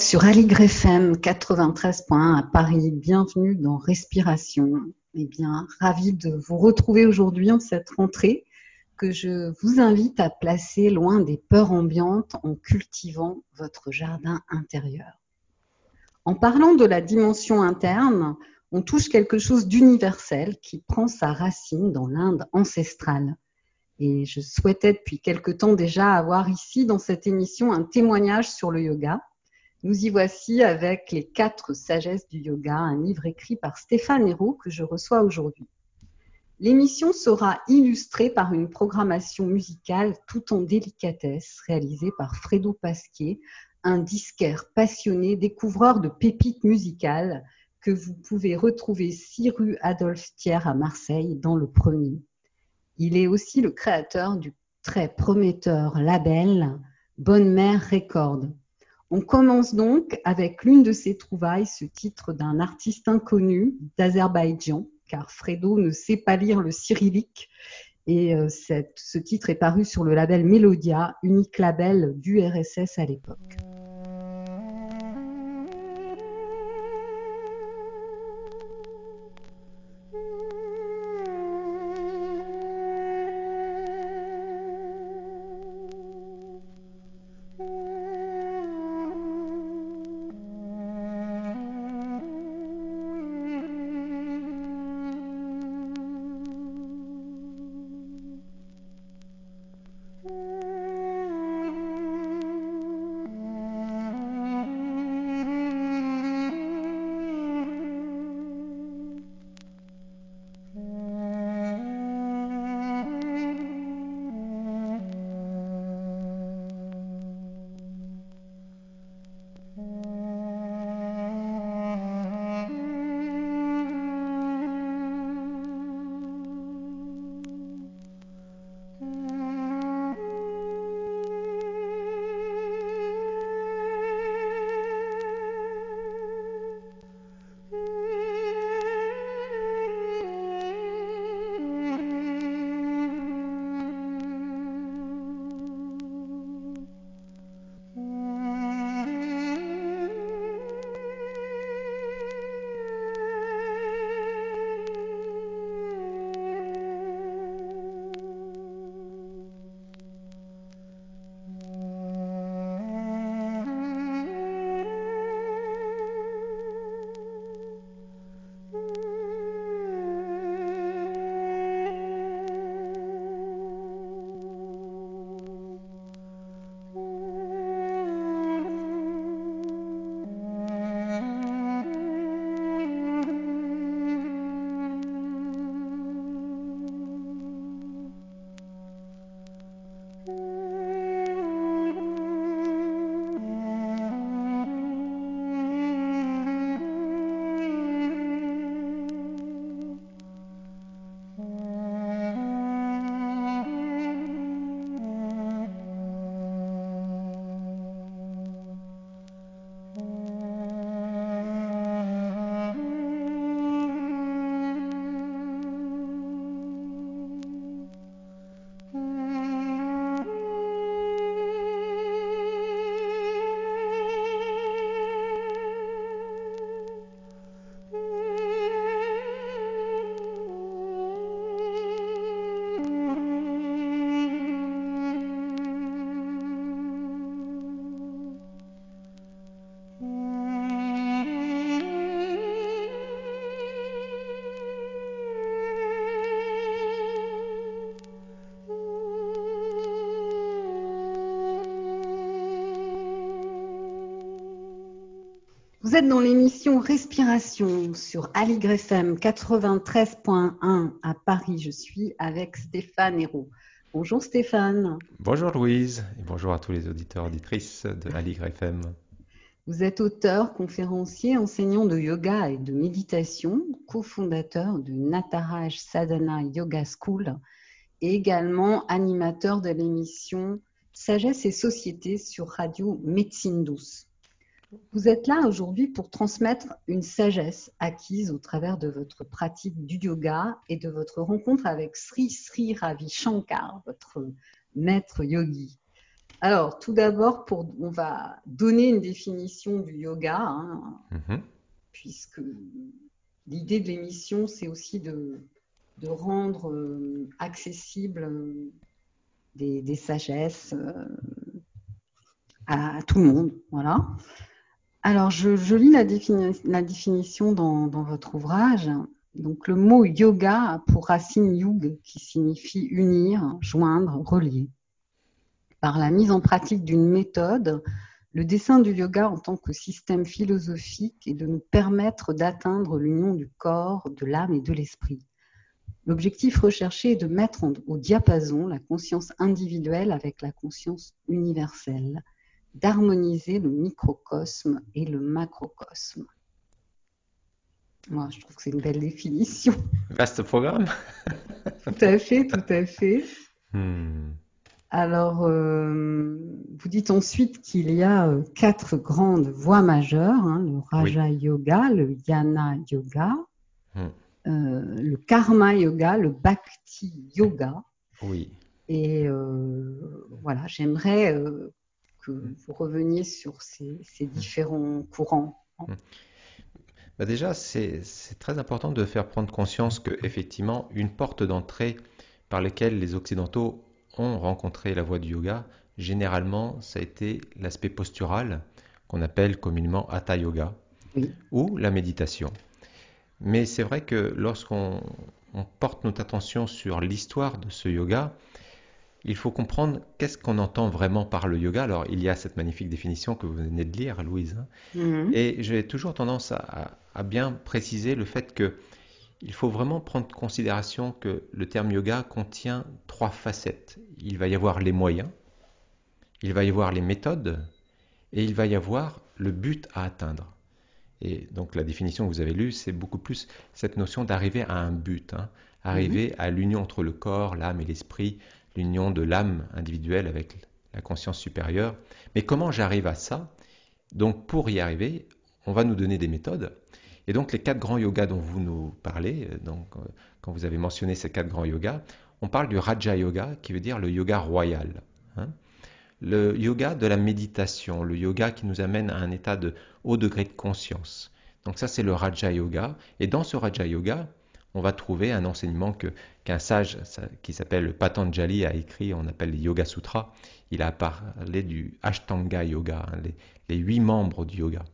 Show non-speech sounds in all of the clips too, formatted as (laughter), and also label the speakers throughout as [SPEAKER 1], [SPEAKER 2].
[SPEAKER 1] Sur Aligre FM 93.1 à Paris. Bienvenue dans Respiration. Eh bien, ravi de vous retrouver aujourd'hui en cette rentrée que je vous invite à placer loin des peurs ambiantes en cultivant votre jardin intérieur. En parlant de la dimension interne, on touche quelque chose d'universel qui prend sa racine dans l'Inde ancestrale. Et je souhaitais depuis quelque temps déjà avoir ici dans cette émission un témoignage sur le yoga. Nous y voici avec les quatre sagesses du yoga, un livre écrit par Stéphane Hérault que je reçois aujourd'hui. L'émission sera illustrée par une programmation musicale tout en délicatesse réalisée par Fredo Pasquier, un disquaire passionné, découvreur de pépites musicales que vous pouvez retrouver 6 rue Adolphe Thiers à Marseille dans le premier. Il est aussi le créateur du très prometteur label Bonne Mère Record. On commence donc avec l'une de ses trouvailles, ce titre d'un artiste inconnu d'Azerbaïdjan, car Fredo ne sait pas lire le cyrillique. Et euh, ce titre est paru sur le label Melodia, unique label du RSS à l'époque. Êtes dans l'émission Respiration sur Aligre FM 93.1 à Paris. Je suis avec Stéphane Hérault. Bonjour Stéphane.
[SPEAKER 2] Bonjour Louise et bonjour à tous les auditeurs auditrices de Aligre FM.
[SPEAKER 1] Vous êtes auteur, conférencier, enseignant de yoga et de méditation, cofondateur de Nataraj Sadhana Yoga School et également animateur de l'émission Sagesse et Société sur Radio Médecine Douce. Vous êtes là aujourd'hui pour transmettre une sagesse acquise au travers de votre pratique du yoga et de votre rencontre avec Sri Sri Ravi Shankar, votre maître yogi. Alors, tout d'abord, on va donner une définition du yoga, hein, mm-hmm. puisque l'idée de l'émission, c'est aussi de, rendre euh, accessible euh, des, sagesses euh, à, tout le monde. Voilà. Alors, je, lis la, définition dans, votre ouvrage. Donc, le mot yoga a pour racine yug, qui signifie unir, joindre, relier. Par la mise en pratique d'une méthode, le dessin du yoga en tant que système philosophique est de nous permettre d'atteindre l'union du corps, de l'âme et de l'esprit. L'objectif recherché est de mettre au diapason la conscience individuelle avec la conscience universelle d'harmoniser le microcosme et le macrocosme. Moi, je trouve que c'est une belle définition.
[SPEAKER 2] Vaste programme. (laughs)
[SPEAKER 1] tout à fait, tout à fait. Hmm. Alors, euh, vous dites ensuite qu'il y a euh, quatre grandes voies majeures, hein, le Raja Yoga, le Yana Yoga, hmm. euh, le Karma Yoga, le Bhakti Yoga.
[SPEAKER 2] Oui.
[SPEAKER 1] Et voilà, j'aimerais que vous reveniez sur ces, différents courants. Hmm.
[SPEAKER 2] Bah déjà, c'est très important de faire prendre conscience qu'effectivement, une porte d'entrée par laquelle les Occidentaux ont rencontré la voie du yoga, généralement, ça a été l'aspect postural, qu'on appelle communément Hatha Yoga, ou la méditation. Mais c'est vrai que lorsqu'on porte notre attention sur l'histoire de ce yoga, il faut comprendre qu'est-ce qu'on entend vraiment par le yoga. Alors, il y a cette magnifique définition que vous venez de lire, Louise. Hein. Mhm. Et j'ai toujours tendance à, bien préciser le fait que il faut vraiment prendre en considération que le terme yoga contient trois facettes. Il va y avoir les moyens, il va y avoir les méthodes, et il va y avoir le but à atteindre. Et donc la définition que vous avez lue, c'est beaucoup plus cette notion d'arriver à un but, hein. arriver mhm. à l'union entre le corps, l'âme et l'esprit, l'union de l'âme individuelle avec la conscience supérieure. Mais comment j'arrive à ça? Donc pour y arriver, on va nous donner des méthodes. Et donc les quatre grands yogas dont vous nous parlez, euh, donc euh, quand vous avez mentionné ces quatre grands yogas, on parle du Raja Yoga qui veut dire le yoga royal. Hein. le yoga de la méditation, le yoga qui nous amène à un état de haut degré de conscience. Donc ça c'est le Raja Yoga. Et dans ce Raja Yoga, on va trouver un enseignement que qu'un sage qui s'appelle Patanjali a écrit, on appelle les Yoga Sutras. Il a parlé du Ashtanga Yoga, hein, les, huit membres du yoga.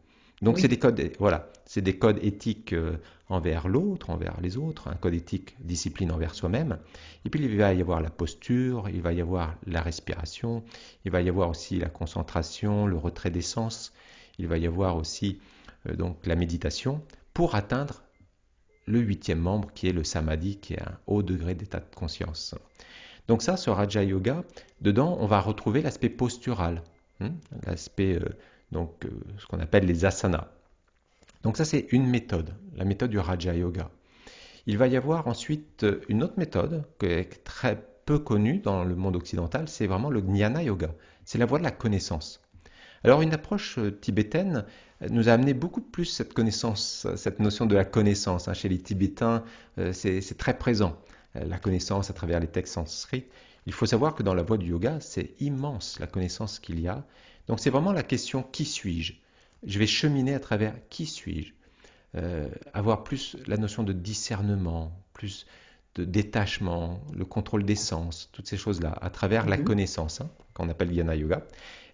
[SPEAKER 2] Donc c'est des codes, voilà, c'est des codes éthiques euh, envers l'autre, envers les autres, un code éthique discipline envers soi-même. Et puis il va y avoir la posture, il va y avoir la respiration, il va y avoir aussi la concentration, le retrait des sens, il va y avoir aussi euh, donc la méditation pour atteindre le huitième membre qui est le samadhi, qui est un haut degré d'état de conscience. Donc ça, ce Raja Yoga, dedans, on va retrouver l'aspect postural, hein, l'aspect, euh, donc euh, ce qu'on appelle les asanas. Donc ça, c'est une méthode, la méthode du Raja Yoga. Il va y avoir ensuite euh, une autre méthode qui est très peu connue dans le monde occidental, c'est vraiment le Jnana Yoga. C'est la voie de la connaissance. Alors une approche tibétaine nous a amené beaucoup plus cette connaissance, cette notion de la connaissance. Hein. Chez les Tibétains, euh, c'est très présent, euh, la connaissance à travers les textes sanskrit. Il faut savoir que dans la voie du yoga, c'est immense la connaissance qu'il y a. Donc c'est vraiment la question qui suis-je? Je vais cheminer à travers qui suis-je? Euh, Avoir plus la notion de discernement, plus de détachement, le contrôle des sens, toutes ces choses-là, à travers la mhm. connaissance, hein, qu'on appelle Yana Yoga.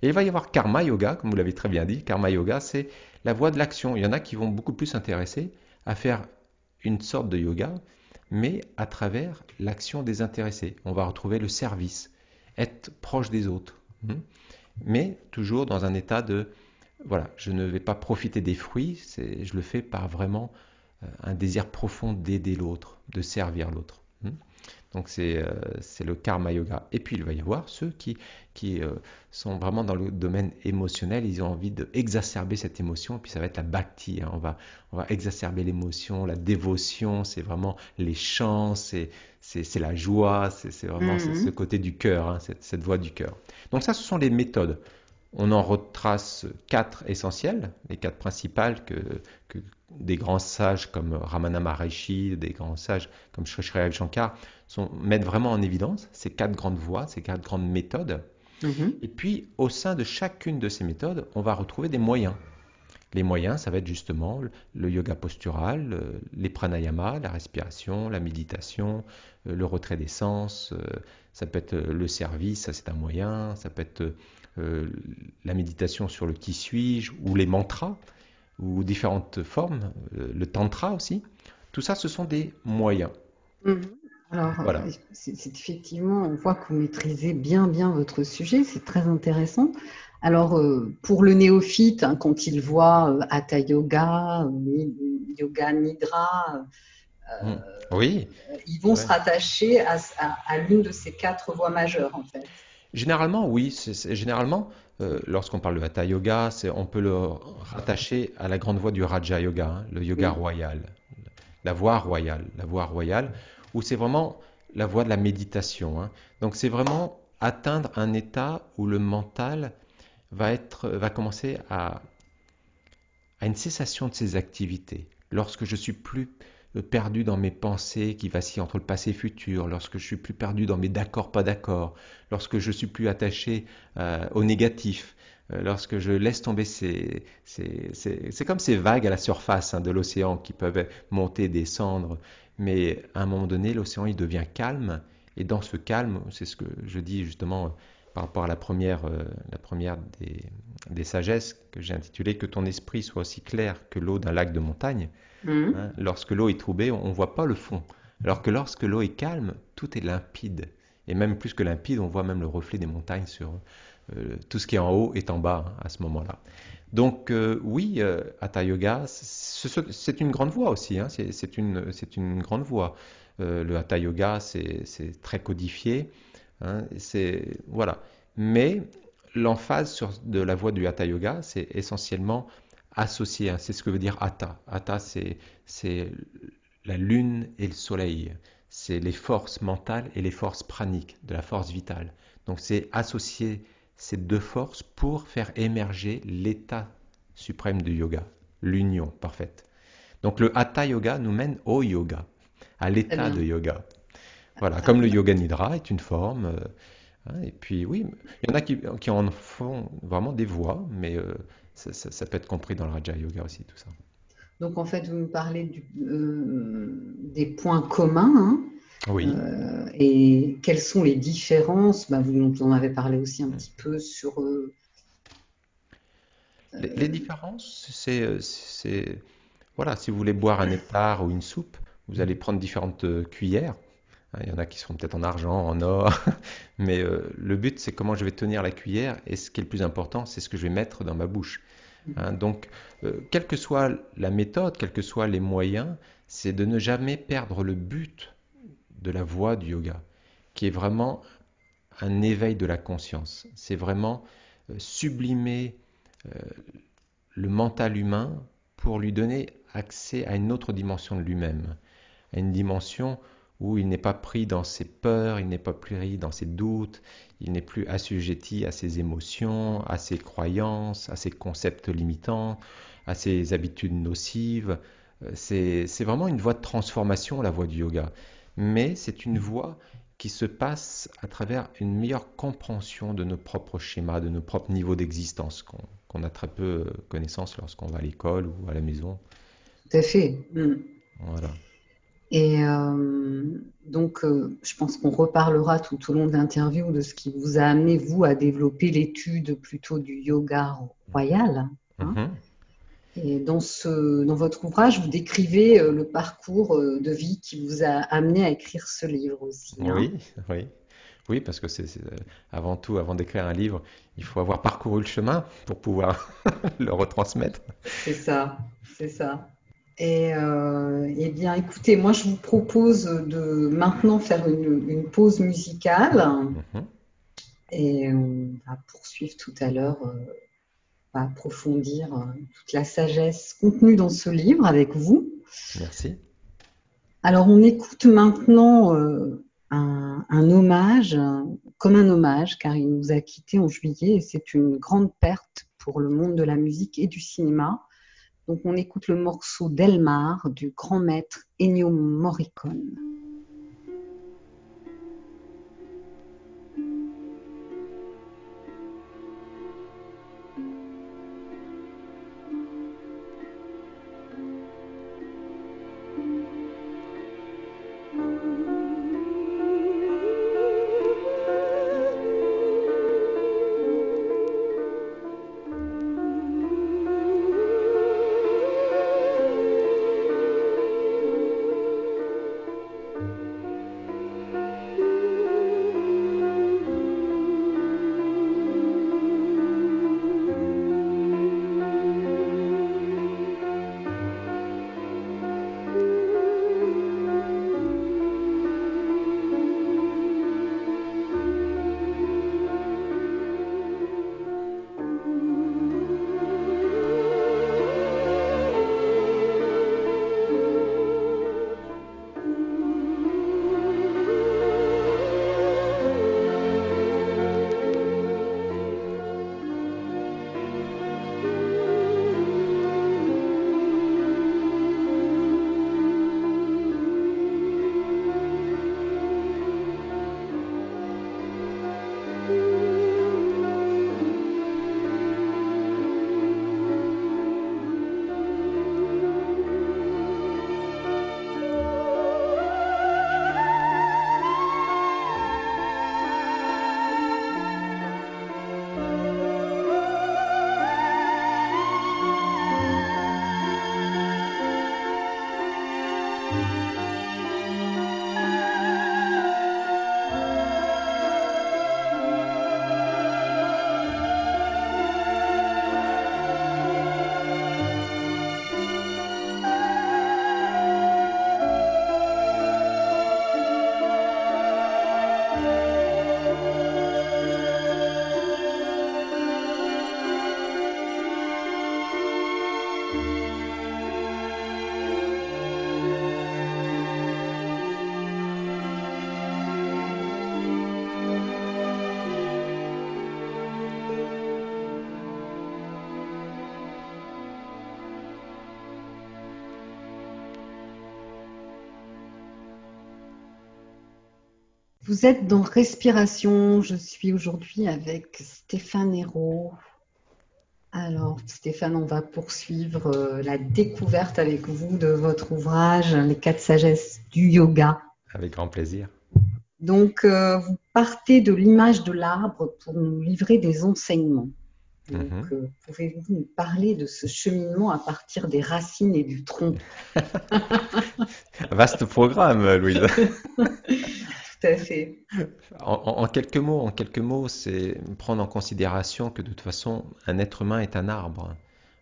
[SPEAKER 2] Et il va y avoir Karma Yoga, comme vous l'avez très bien dit. Karma Yoga, c'est la voie de l'action. Il y en a qui vont beaucoup plus s'intéresser à faire une sorte de yoga, mais à travers l'action désintéressée. On va retrouver le service, être proche des autres, hein. mais toujours dans un état de voilà, je ne vais pas profiter des fruits, je le fais par vraiment euh, un désir profond d'aider l'autre, de servir l'autre. Donc c'est c'est le karma yoga. Et puis il va y avoir ceux qui, qui sont vraiment dans le domaine émotionnel, ils ont envie d'exacerber cette émotion, et puis ça va être la bhakti. Hein. On, va, on va exacerber l'émotion, la dévotion, c'est vraiment les chants, c'est la joie, c'est vraiment ce
[SPEAKER 1] Mhm.
[SPEAKER 2] côté du cœur, hein, cette, cette voix du cœur. Donc ça, ce sont les méthodes. On en retrace quatre essentielles, les quatre principales que, que des grands sages comme Ramana Maharishi, des grands sages comme Sri Sri Ravi Shankar sont, mettent vraiment en évidence ces quatre grandes voies, ces quatre grandes méthodes.
[SPEAKER 1] Mhm.
[SPEAKER 2] Et puis, au sein de chacune de ces méthodes, on va retrouver des moyens. Les moyens, ça va être justement le yoga postural, euh, les pranayamas, la respiration, la méditation, euh, le retrait des sens, euh, ça peut être le service, ça c'est un moyen, ça peut être euh, la méditation sur le qui suis-je, ou les mantras, ou différentes formes, euh, le tantra aussi. Tout ça, ce sont des moyens.
[SPEAKER 1] Mhm. Alors,
[SPEAKER 2] Voilà.
[SPEAKER 1] c'est c'est effectivement, on voit que vous maîtrisez bien, bien votre sujet, c'est très intéressant. Alors, euh, pour le néophyte, hein, quand il voit euh, Hatha Yoga, euh, Yoga Nidra,
[SPEAKER 2] Mm. Oui,
[SPEAKER 1] ils vont se rattacher à, à- à l'une de ces quatre voies majeures, en fait.
[SPEAKER 2] Généralement, oui. c'est- c'est- généralement, lorsqu'on parle de Hatha Yoga, c'est- on peut le rattacher à la grande voie du Raja Yoga, hein, le yoga
[SPEAKER 1] Oui.
[SPEAKER 2] royal, la voie royale, la voie royale, où c'est vraiment la voie de la méditation. hein. Donc c'est vraiment atteindre un état où le mental va être, va commencer à, à une cessation de ses activités. Lorsque je suis plus euh, perdu dans mes pensées qui vacillent entre le passé et le futur, lorsque je suis plus perdu dans mes d'accord, pas d'accord, lorsque je suis plus attaché euh, au négatif, euh, lorsque je laisse tomber ces, ces- ces- c'est comme ces vagues à la surface hein, de l'océan qui peuvent monter, descendre, mais à un moment donné, l'océan il devient calme, et dans ce calme, c'est ce que je dis justement euh, par rapport à la première, euh, la première des, des sagesses que j'ai intitulée Que ton esprit soit aussi clair que l'eau d'un lac de montagne.
[SPEAKER 1] Mhm.
[SPEAKER 2] hein. Lorsque l'eau est troublée, on ne voit pas le fond. Alors que lorsque l'eau est calme, tout est limpide. Et même plus que limpide, on voit même le reflet des montagnes sur tout ce qui est en haut est en bas hein, à ce moment-là. Donc euh, oui, euh, Hatha Yoga, c'est une grande voie aussi. hein. C'est une, grande voie. Euh, le Hatha Yoga, c'est très codifié. hein. Voilà. Mais l'emphase de la voie du Hatha Yoga, c'est essentiellement associé. C'est ce que veut dire Hatha. Hatha, c'est la lune et le soleil. C'est les forces mentales et les forces praniques, de la force vitale. Donc c'est associer ces deux forces pour faire émerger l'état suprême du yoga, l'union parfaite. Donc le Hatha Yoga nous mène au yoga, à l'état de yoga. Voilà, comme le Yoga Nidra est une forme. euh, hein, et puis oui, il y en a qui, qui en font vraiment des voies, mais euh, ça, ça- ça peut être compris dans le Raja Yoga aussi, tout ça.
[SPEAKER 1] Donc, en fait, vous nous parlez du- euh, des points communs, hein,
[SPEAKER 2] Oui.
[SPEAKER 1] euh, et quelles sont les différences? Bah, vous en avez parlé aussi un petit peu sur euh,
[SPEAKER 2] Les, les différences, c'est, euh, voilà, si vous voulez boire un nectar ou une soupe, vous allez prendre différentes euh, cuillères. Hein, Il y en a qui seront peut-être en argent, en or, (laughs) mais euh, le but, c'est comment je vais tenir la cuillère, et ce qui est le plus important, c'est ce que je vais mettre dans ma bouche. Hein, donc, euh, quelle que soit la méthode, quels que soient les moyens, c'est de ne jamais perdre le but de la voie du yoga, qui est vraiment un éveil de la conscience. C'est vraiment euh, sublimer euh, le mental humain pour lui donner accès à une autre dimension de lui-même, à une dimension où il n'est pas pris dans ses peurs, il n'est pas pris dans ses doutes, il n'est plus assujetti à ses émotions, à ses croyances, à ses concepts limitants, à ses habitudes nocives. Euh, C'est, c'est vraiment une voie de transformation, la voie du yoga. Mais c'est une voie qui se passe à travers une meilleure compréhension de nos propres schémas, de nos propres niveaux d'existence, qu'on a très peu euh, connaissance lorsqu'on va à l'école ou à la maison.
[SPEAKER 1] tout à fait. Mm.
[SPEAKER 2] Voilà.
[SPEAKER 1] Et euh, donc, euh, je pense qu'on reparlera tout au long de l'interview de ce qui vous a amené, vous, à développer l'étude plutôt du yoga royal. hein.
[SPEAKER 2] Mhm.
[SPEAKER 1] Et dans ce, dans votre ouvrage, vous décrivez euh, le parcours euh, de vie qui vous a amené à écrire ce livre aussi. hein.
[SPEAKER 2] Oui, oui. Oui, parce que c'est euh, avant tout, avant d'écrire un livre, il faut avoir parcouru le chemin pour pouvoir (laughs) le retransmettre.
[SPEAKER 1] C'est ça, c'est ça. Et euh, eh bien, écoutez, moi, je vous propose de maintenant faire une, une pause musicale.
[SPEAKER 2] Mhm.
[SPEAKER 1] Et on va poursuivre tout à l'heure, euh, approfondir euh, toute la sagesse contenue dans ce livre avec vous.
[SPEAKER 2] Merci.
[SPEAKER 1] Alors, on écoute maintenant euh, un, un hommage, comme un hommage, car il nous a quittés en juillet et c'est une grande perte pour le monde de la musique et du cinéma. Donc, on écoute le morceau d'Elmar du grand maître Ennio Morricone. Vous êtes dans Respiration. Je suis aujourd'hui avec Stéphane Hérault. Alors, Stéphane, on va poursuivre euh, la découverte avec vous de votre ouvrage Les quatre sagesses du yoga.
[SPEAKER 2] Avec grand plaisir.
[SPEAKER 1] Donc, euh, vous partez de l'image de l'arbre pour nous livrer des enseignements. Donc,
[SPEAKER 2] Mhm.
[SPEAKER 1] euh, pouvez-vous nous parler de ce cheminement à partir des racines et du tronc? (laughs)
[SPEAKER 2] Vaste programme, Louise. (laughs) En, quelques mots, en quelques mots, c'est prendre en considération que de toute façon, un être humain est un arbre.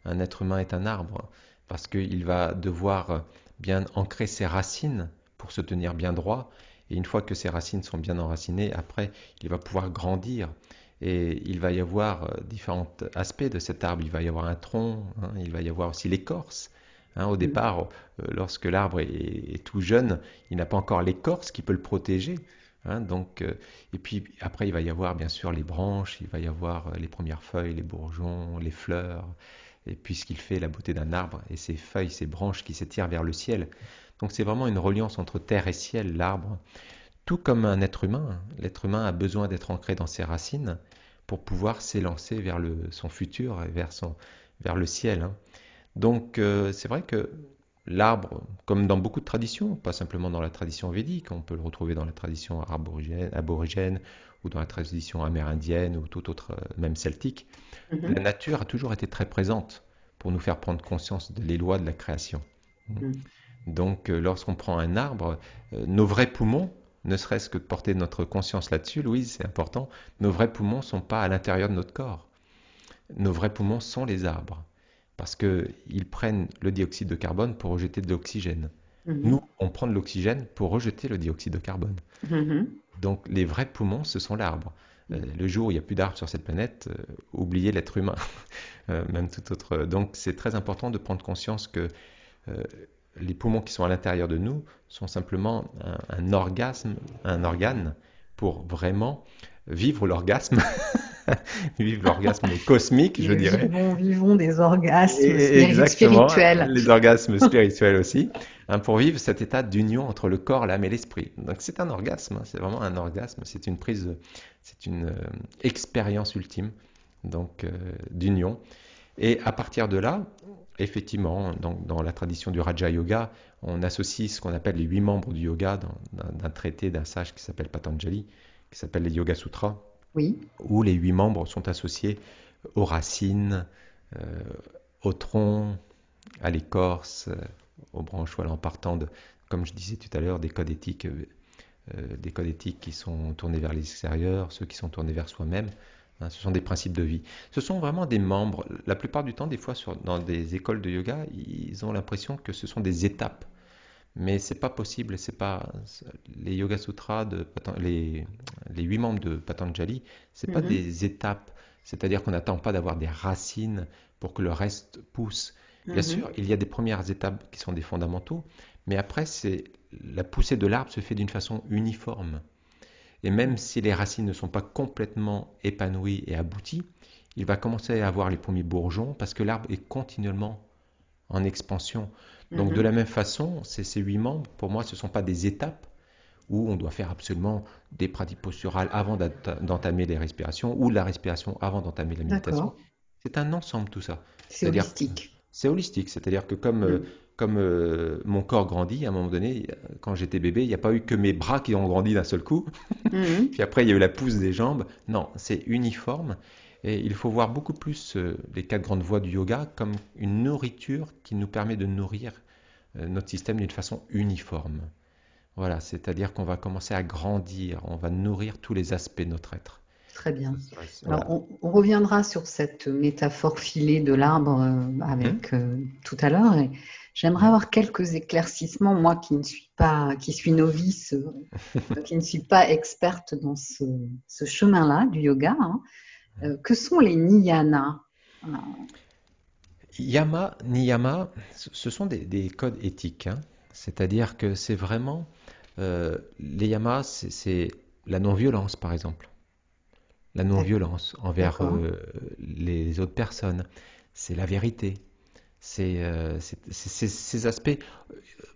[SPEAKER 2] Un être humain est un arbre parce qu'il va devoir bien ancrer ses racines pour se tenir bien droit. Et une fois que ses racines sont bien enracinées, après, il va pouvoir grandir. Et il va y avoir différents aspects de cet arbre. Il va y avoir un tronc, hein, il va y avoir aussi l'écorce. Hein, au
[SPEAKER 1] Mm.
[SPEAKER 2] départ, euh, lorsque l'arbre est, est tout jeune, il n'a pas encore l'écorce qui peut le protéger. Hein, donc, euh, et puis après, il va y avoir bien sûr les branches, il va y avoir euh, les premières feuilles, les bourgeons, les fleurs, et puis ce qu'il fait, la beauté d'un arbre, et ses feuilles, ses branches qui s'étirent vers le ciel. Donc c'est vraiment une reliance entre terre et ciel, l'arbre. Tout comme un être humain, l'être humain a besoin d'être ancré dans ses racines pour pouvoir s'élancer vers le, son futur et vers, son, vers le ciel. hein. Donc euh, c'est vrai que l'arbre, comme dans beaucoup de traditions, pas simplement dans la tradition védique, on peut le retrouver dans la tradition aborigène, aborigène ou dans la tradition amérindienne ou tout autre, euh, même celtique,
[SPEAKER 1] Mhm.
[SPEAKER 2] la nature a toujours été très présente pour nous faire prendre conscience des lois de la création.
[SPEAKER 1] Mm.
[SPEAKER 2] Donc euh, lorsqu'on prend un arbre, nos vrais poumons, ne serait-ce que de porter notre conscience là-dessus, Louise, c'est important, nos vrais poumons ne sont pas à l'intérieur de notre corps. Nos vrais poumons sont les arbres. Parce qu'ils prennent le dioxyde de carbone pour rejeter de l'oxygène.
[SPEAKER 1] Mhm.
[SPEAKER 2] Nous, on prend de l'oxygène pour rejeter le dioxyde de carbone.
[SPEAKER 1] Mhm.
[SPEAKER 2] Donc les vrais poumons, ce sont l'arbre. Euh, le jour où il n'y a plus d'arbres sur cette planète, euh, oubliez l'être humain, (laughs) Euh, même tout autre. Donc c'est très important de prendre conscience que les poumons qui sont à l'intérieur de nous sont simplement un, un orgasme, un organe pour vraiment vivre l'orgasme, (laughs) vivre l'orgasme cosmique, je dirais.
[SPEAKER 1] Vivons, vivons des orgasmes
[SPEAKER 2] Et-
[SPEAKER 1] spirituels.
[SPEAKER 2] les orgasmes spirituels aussi, hein, pour vivre cet état d'union entre le corps, l'âme et l'esprit. Donc c'est un orgasme, hein, c'est vraiment un orgasme, c'est une prise, c'est une euh, expérience ultime donc euh, d'union. Et à partir de là, effectivement, donc, dans la tradition du Raja Yoga, on associe ce qu'on appelle les huit membres du yoga dans- d'un d'un traité d'un sage qui s'appelle Patanjali, qui s'appelle les Yoga Sutras
[SPEAKER 1] Oui,
[SPEAKER 2] où les huit membres sont associés aux racines, euh, au tronc, à l'écorce, euh, aux branchois, en partant de, comme je disais tout à l'heure, des codes éthiques, euh, euh, des codes éthiques qui sont tournés vers l'extérieur, ceux qui sont tournés vers soi-même. hein, ce sont des principes de vie. Ce sont vraiment des membres. La plupart du temps, des fois, sur- dans des écoles de yoga, ils ont l'impression que ce sont des étapes. Mais c'est pas possible. C'est pas les Yoga Sutras de les les huit membres de Patanjali. C'est pas
[SPEAKER 1] Mhm.
[SPEAKER 2] des étapes. C'est-à-dire qu'on n'attend pas d'avoir des racines pour que le reste pousse. Bien
[SPEAKER 1] Mhm.
[SPEAKER 2] sûr, il y a des premières étapes qui sont des fondamentaux, mais après, c'est la poussée de l'arbre se fait d'une façon uniforme. Et même si les racines ne sont pas complètement épanouies et abouties, il va commencer à avoir les premiers bourgeons parce que l'arbre est continuellement en expansion. Donc
[SPEAKER 1] Mhm.
[SPEAKER 2] de la même façon, ces, ces huit membres, pour moi, ce ne sont pas des étapes où on doit faire absolument des pratiques posturales avant d'entamer les respirations ou de la respiration avant d'entamer la méditation. C'est un ensemble tout ça.
[SPEAKER 1] C'est holistique.
[SPEAKER 2] C'est holistique, c'est-à-dire que comme, euh,
[SPEAKER 1] Mm.
[SPEAKER 2] comme euh, mon corps grandit, à un moment donné, quand j'étais bébé, il n'y a pas eu que mes bras qui ont grandi d'un seul coup,
[SPEAKER 1] Mhm. (laughs)
[SPEAKER 2] puis après il y a eu la pousse des jambes. Non, c'est uniforme. Et il faut voir beaucoup plus euh, les quatre grandes voies du yoga comme une nourriture qui nous permet de nourrir euh, notre système d'une façon uniforme. Voilà, c'est-à-dire qu'on va commencer à grandir, on va nourrir tous les aspects de notre être.
[SPEAKER 1] Très bien.
[SPEAKER 2] Voilà.
[SPEAKER 1] Alors, on, on reviendra sur cette métaphore filée de l'arbre euh, avec euh, tout à l'heure. Et j'aimerais avoir quelques éclaircissements, moi qui ne suis pas, qui suis novice, euh, (laughs) qui ne suis pas experte dans ce, ce chemin-là du yoga. hein. Euh, que sont les niyanas
[SPEAKER 2] Yama, niyama, ce sont des, des codes éthiques. hein. C'est-à-dire que c'est vraiment... euh, les yamas, c'est- la non-violence, par exemple. La non-violence envers euh, les autres personnes. C'est la vérité. C'est euh, ces aspects...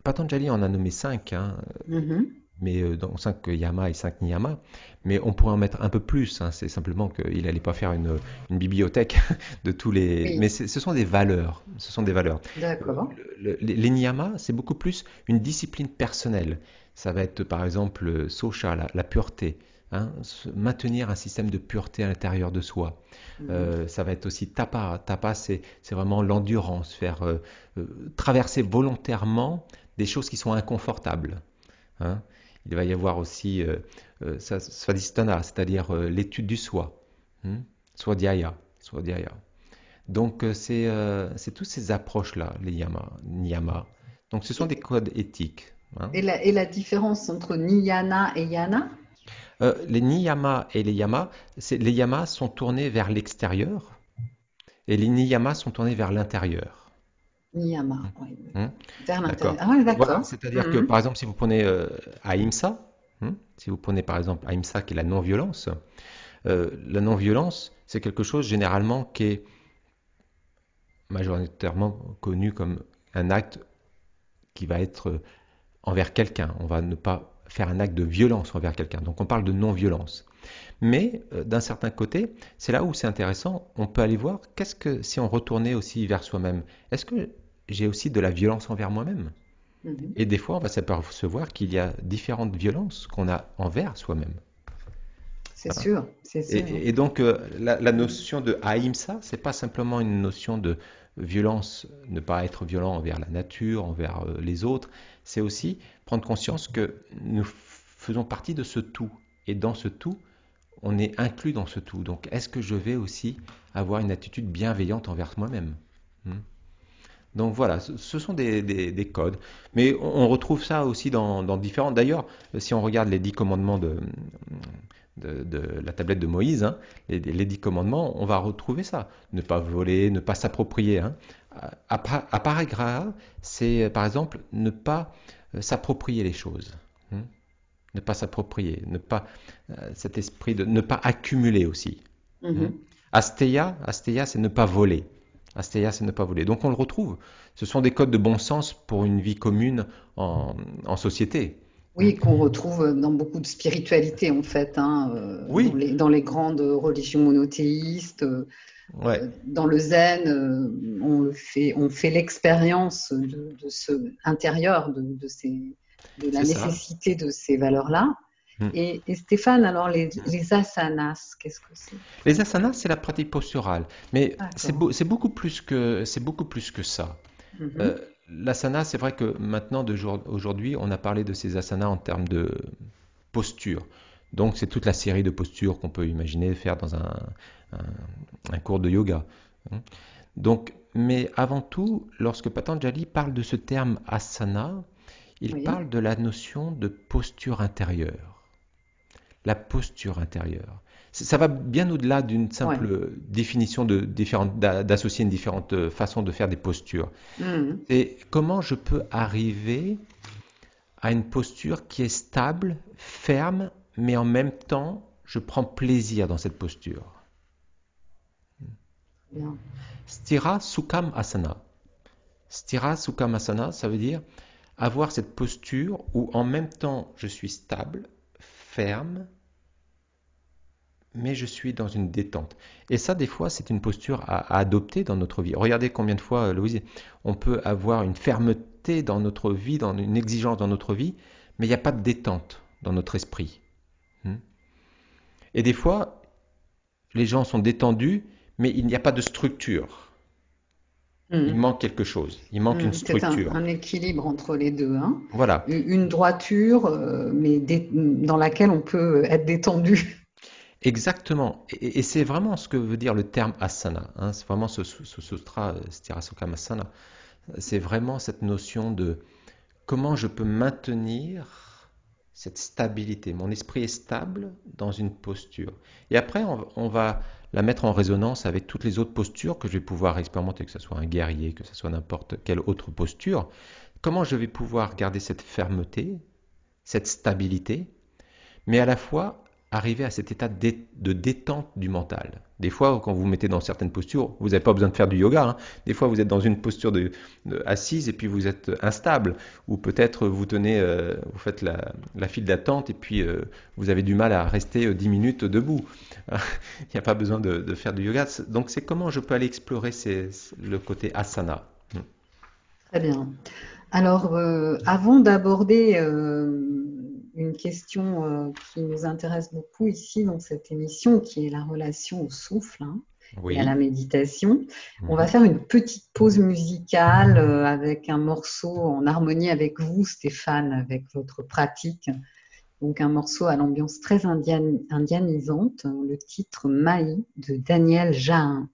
[SPEAKER 2] Patanjali en a nommé cinq, hein,
[SPEAKER 1] mhm.
[SPEAKER 2] Mais euh, donc 5 yama et 5 niyama, mais on pourrait en mettre un peu plus. hein, c'est simplement qu'il n'allait pas faire une, une bibliothèque (laughs) de tous les.
[SPEAKER 1] Oui.
[SPEAKER 2] Mais ce sont des valeurs. Ce sont des valeurs.
[SPEAKER 1] D'accord.
[SPEAKER 2] Le- le- les niyamas, c'est beaucoup plus une discipline personnelle. Ça va être par exemple euh, socha, la, la pureté. hein, maintenir un système de pureté à l'intérieur de soi.
[SPEAKER 1] Mhm.
[SPEAKER 2] Euh, ça va être aussi tapa. Tapa, c'est c'est vraiment l'endurance, faire euh, euh, traverser volontairement des choses qui sont inconfortables. hein. Il va y avoir aussi euh, euh, svadhisthana, c'est-à-dire euh, l'étude du soi, hein. swadhyaya, swadhyaya. Donc euh, c'est euh, toutes ces approches-là, les yama, niyama. Donc ce sont des codes éthiques. hein.
[SPEAKER 1] Et la, et la différence entre niyana et yana?
[SPEAKER 2] Euh, les niyamas et les yamas, les yamas sont tournés vers l'extérieur et les niyamas sont tournés vers l'intérieur.
[SPEAKER 1] Niyama, oui.
[SPEAKER 2] Hum. D'accord.
[SPEAKER 1] l'intérieur. Ah
[SPEAKER 2] c'est-à-dire que
[SPEAKER 1] Mhm.
[SPEAKER 2] par exemple, si vous prenez euh, Ahimsa, hein, si vous prenez par exemple Ahimsa qui est la non-violence, euh, la non-violence, c'est quelque chose généralement qui est majoritairement connu comme un acte qui va être euh, envers quelqu'un. On va ne pas faire un acte de violence envers quelqu'un. Donc on parle de non-violence. Mais euh, d'un certain côté, c'est là où c'est intéressant. On peut aller voir qu'est-ce que si on retournait aussi vers soi-même. Est-ce que j'ai aussi de la violence envers moi-même
[SPEAKER 1] Mhm.
[SPEAKER 2] Et des fois, on va s'apercevoir qu'il y a différentes violences qu'on a envers soi-même.
[SPEAKER 1] C'est sûr, c'est
[SPEAKER 2] Et,
[SPEAKER 1] sûr.
[SPEAKER 2] et donc, euh, la, la notion de ahimsa, c'est pas simplement une notion de violence, ne pas être violent envers la nature, envers euh, les autres. C'est aussi prendre conscience que nous faisons partie de ce tout. Et dans ce tout, on est inclus dans ce tout. Donc, est-ce que je vais aussi avoir une attitude bienveillante envers moi-même? Hmm Donc voilà, ce sont des, des, des codes. Mais on, retrouve ça aussi dans, dans différents. D'ailleurs, si on regarde les dix commandements de, de, de la tablette de Moïse, hein, les, les, dix commandements, on va retrouver ça. Ne pas voler, ne pas s'approprier. Hein. C'est par exemple ne pas euh, s'approprier les choses. Hein. Ne pas s'approprier, ne pas euh, cet esprit de ne pas accumuler aussi. Mm -hmm. Astéia, Astéia c'est ne pas voler. Astéia, c'est ne pas voler. Donc on le retrouve. Ce sont des codes de bon sens pour une vie commune en, en société.
[SPEAKER 1] Oui, qu'on retrouve dans beaucoup de spiritualité en fait. Hein, euh,
[SPEAKER 2] oui.
[SPEAKER 1] Dans les, dans les, grandes religions monothéistes. Euh,
[SPEAKER 2] ouais.
[SPEAKER 1] Dans le zen, euh, on, le fait, on fait l'expérience de, de, ce intérieur, de, de, ces, de la nécessité ça. de ces valeurs-là.
[SPEAKER 2] Hmm.
[SPEAKER 1] Et, et, Stéphane, alors les, les asanas, qu'est-ce que c'est?
[SPEAKER 2] Les asanas, c'est la pratique posturale, mais c'est beau, beaucoup plus que c'est beaucoup plus que ça. Mm -hmm. euh, L'asana, c'est vrai que maintenant, aujourd'hui, on a parlé de ces asanas en termes de posture. Donc, c'est toute la série de postures qu'on peut imaginer faire dans un, un, un, cours de yoga. Donc, mais avant tout, lorsque Patanjali parle de ce terme asana, il
[SPEAKER 1] Oui.
[SPEAKER 2] parle de la notion de posture intérieure la posture intérieure. Ça va bien au-delà d'une simple
[SPEAKER 1] Ouais.
[SPEAKER 2] définition de différentes- d'a- d'associer une différente euh, façon de faire des postures.
[SPEAKER 1] Mhm.
[SPEAKER 2] Et comment je peux arriver à une posture qui est stable, ferme, mais en même temps, je prends plaisir dans cette posture?
[SPEAKER 1] Bien.
[SPEAKER 2] Stira Sukham Asana. Stira Sukham Asana, ça veut dire avoir cette posture où en même temps je suis stable, ferme, mais je suis dans une détente. Et ça, des fois, c'est une posture à, à, adopter dans notre vie. Regardez combien de fois, Louise, on peut avoir une fermeté dans notre vie, dans une exigence dans notre vie, mais il n'y a pas de détente dans notre esprit. Hmm? Et des fois, les gens sont détendus, mais il n'y a pas de structure.
[SPEAKER 1] Mhm.
[SPEAKER 2] Il manque quelque chose. Il manque
[SPEAKER 1] Mhm.
[SPEAKER 2] une
[SPEAKER 1] C'est un,
[SPEAKER 2] structure.
[SPEAKER 1] un équilibre entre les deux. Hein.
[SPEAKER 2] Voilà.
[SPEAKER 1] Une droiture, euh, mais dans laquelle on peut être détendu.
[SPEAKER 2] Exactement. Et, c'est vraiment ce que veut dire le terme asana. hein. C'est vraiment ce, ce, ce sutra, euh, Sthirasukam Asana. C'est vraiment cette notion de comment je peux maintenir cette stabilité. Mon esprit est stable dans une posture. Et après, on, on va la mettre en résonance avec toutes les autres postures que je vais pouvoir expérimenter, que ce soit un guerrier, que ce soit n'importe quelle autre posture. Comment je vais pouvoir garder cette fermeté, cette stabilité, mais à la fois arriver à cet état de, dé de détente du mental. Des fois, quand vous vous mettez dans certaines postures, vous n'avez pas besoin de faire du yoga. Hein. Des fois, vous êtes dans une posture assise et puis vous êtes instable. Ou peut-être vous tenez, euh, vous faites la, file d'attente et puis euh, vous avez du mal à rester euh, 10 minutes debout. (laughs) Il n'y a pas besoin de, faire du yoga. Donc, c'est comment je peux aller explorer le côté asana.
[SPEAKER 1] Très bien. Alors, euh, avant d'aborder une question euh, qui nous intéresse beaucoup ici dans cette émission, qui est la relation au souffle hein,
[SPEAKER 2] Oui.
[SPEAKER 1] et à la méditation,
[SPEAKER 2] Mhm.
[SPEAKER 1] on va faire une petite pause musicale euh, avec un morceau en harmonie avec vous, Stéphane, avec votre pratique. Donc un morceau à l'ambiance très indiane, indianisante, le titre Maï de Daniel Jahin.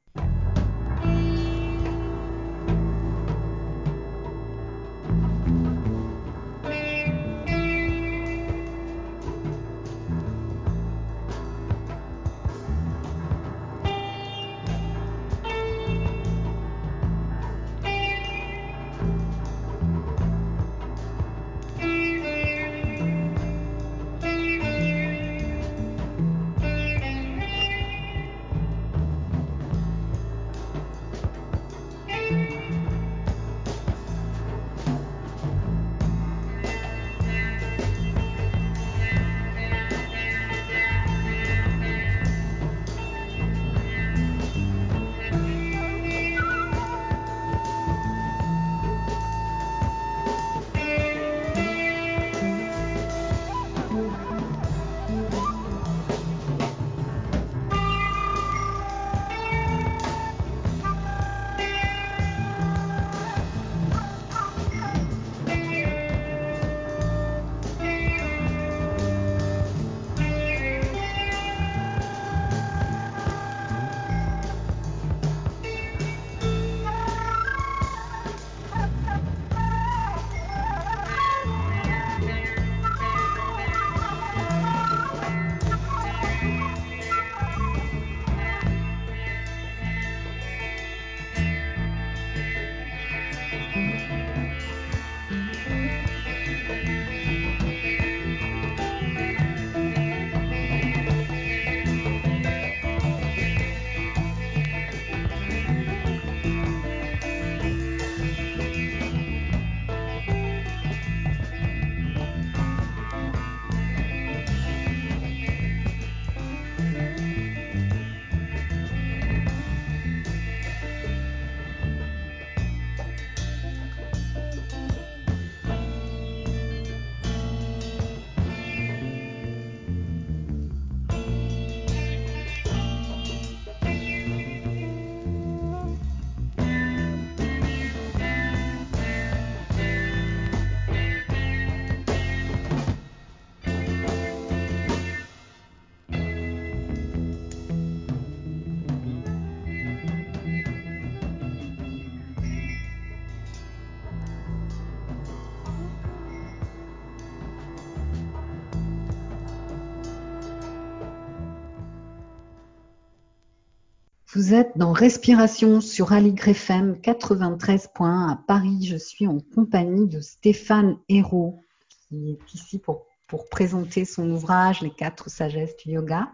[SPEAKER 1] Vous êtes dans Respiration sur Aligre FM 93.1 à Paris. Je suis en compagnie de Stéphane Hérault qui est ici pour, pour présenter son ouvrage Les quatre sagesses du yoga.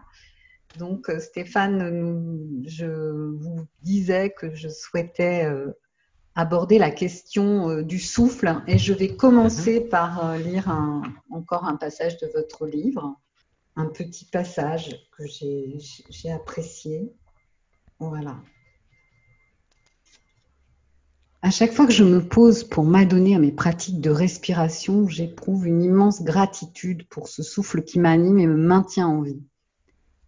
[SPEAKER 1] Donc euh, Stéphane, je vous disais que je souhaitais euh, aborder la question euh, du souffle et je vais commencer mhm. par lire encore un passage de votre livre, un petit passage que j'ai apprécié. Voilà. À chaque fois que je me pose pour m'adonner à mes pratiques de respiration, j'éprouve une immense gratitude pour ce souffle qui m'anime et me maintient en vie.